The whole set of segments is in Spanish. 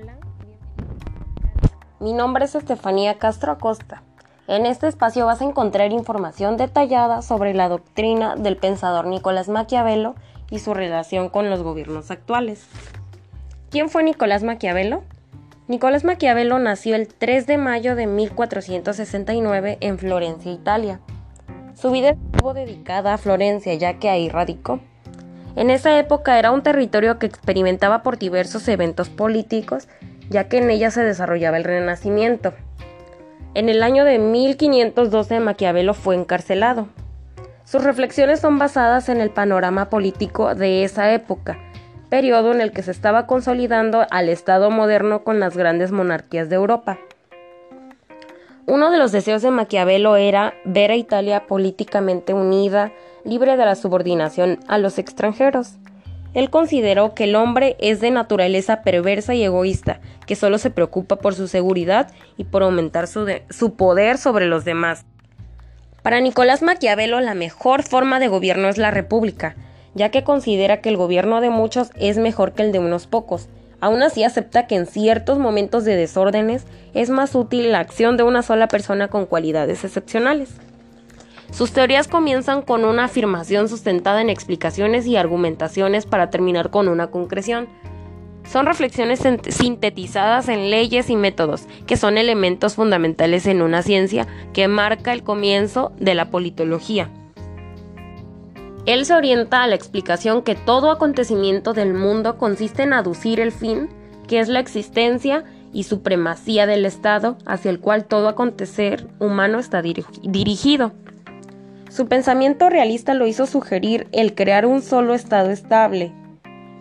Hola, mi nombre es Estefanía Castro Acosta. En este espacio vas a encontrar información detallada sobre la doctrina del pensador Nicolás Maquiavelo y su relación con los gobiernos actuales. ¿Quién fue Nicolás Maquiavelo? Nicolás Maquiavelo nació el 3 de mayo de 1469 en Florencia, Italia. Su vida estuvo dedicada a Florencia ya que ahí radicó. En esa época era un territorio que experimentaba por diversos eventos políticos ya que en ella se desarrollaba el Renacimiento. En el año de 1512 Maquiavelo fue encarcelado. Sus reflexiones son basadas en el panorama político de esa época, periodo en el que se estaba consolidando al Estado moderno con las grandes monarquías de Europa. Uno de los deseos de Maquiavelo era ver a Italia políticamente unida, libre de la subordinación a los extranjeros. Él consideró que el hombre es de naturaleza perversa y egoísta, que solo se preocupa por su seguridad y por aumentar su, poder sobre los demás. Para Nicolás Maquiavelo la mejor forma de gobierno es la república, ya que considera que el gobierno de muchos es mejor que el de unos pocos. Aún así acepta que en ciertos momentos de desórdenes es más útil la acción de una sola persona con cualidades excepcionales. Sus teorías comienzan con una afirmación sustentada en explicaciones y argumentaciones para terminar con una concreción. Son reflexiones sintetizadas en leyes y métodos, que son elementos fundamentales en una ciencia que marca el comienzo de la politología. Él se orienta a la explicación que todo acontecimiento del mundo consiste en aducir el fin, que es la existencia y supremacía del Estado hacia el cual todo acontecer humano está dirigido. Su pensamiento realista lo hizo sugerir el crear un solo Estado estable,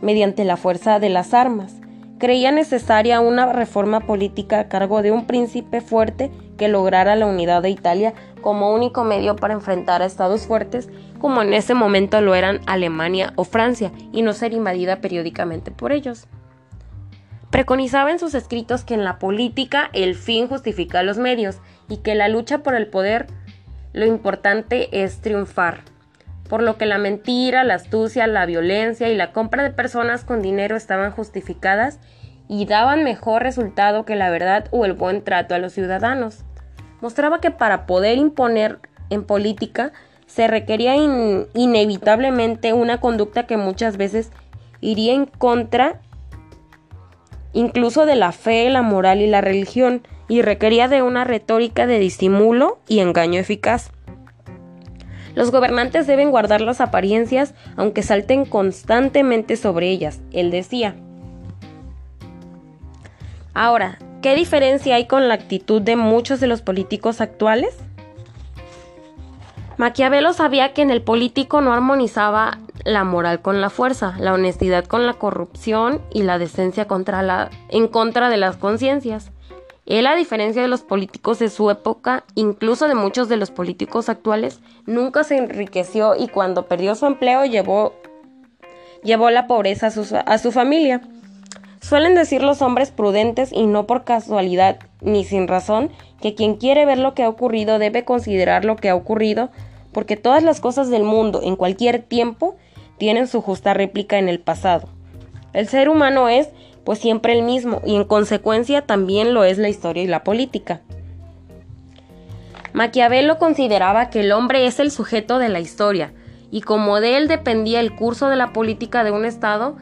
mediante la fuerza de las armas. Creía necesaria una reforma política a cargo de un príncipe fuerte que lograra la unidad de Italia como único medio para enfrentar a estados fuertes como en ese momento lo eran Alemania o Francia y no ser invadida periódicamente por ellos. Preconizaba en sus escritos que en la política el fin justifica los medios y que la lucha por el poder lo importante es triunfar, por lo que la mentira, la astucia, la violencia y la compra de personas con dinero estaban justificadas y daban mejor resultado que la verdad o el buen trato a los ciudadanos. Mostraba que para poder imponer en política se requería inevitablemente una conducta que muchas veces iría en contra incluso de la fe, la moral y la religión, y requería de una retórica de disimulo y engaño eficaz. Los gobernantes deben guardar las apariencias aunque salten constantemente sobre ellas, él decía. Ahora, ¿qué diferencia hay con la actitud de muchos de los políticos actuales? Maquiavelo sabía que en el político no armonizaba la moral con la fuerza, la honestidad con la corrupción y la decencia contra la, en contra de las conciencias. Él, a diferencia de los políticos de su época, incluso de muchos de los políticos actuales, nunca se enriqueció y cuando perdió su empleo llevó, llevó la pobreza a su, a su familia. Suelen decir los hombres prudentes y no por casualidad ni sin razón que quien quiere ver lo que ha ocurrido debe considerar lo que ha ocurrido porque todas las cosas del mundo en cualquier tiempo tienen su justa réplica en el pasado. El ser humano es pues siempre el mismo, y en consecuencia también lo es la historia y la política. Maquiavelo consideraba que el hombre es el sujeto de la historia, y como de él dependía el curso de la política de un Estado,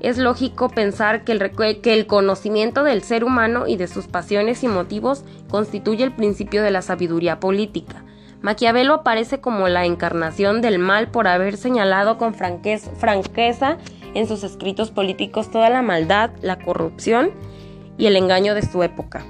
es lógico pensar que el, que el, conocimiento del ser humano y de sus pasiones y motivos constituye el principio de la sabiduría política. Maquiavelo aparece como la encarnación del mal por haber señalado con franqueza en sus escritos políticos toda la maldad, la corrupción y el engaño de su época.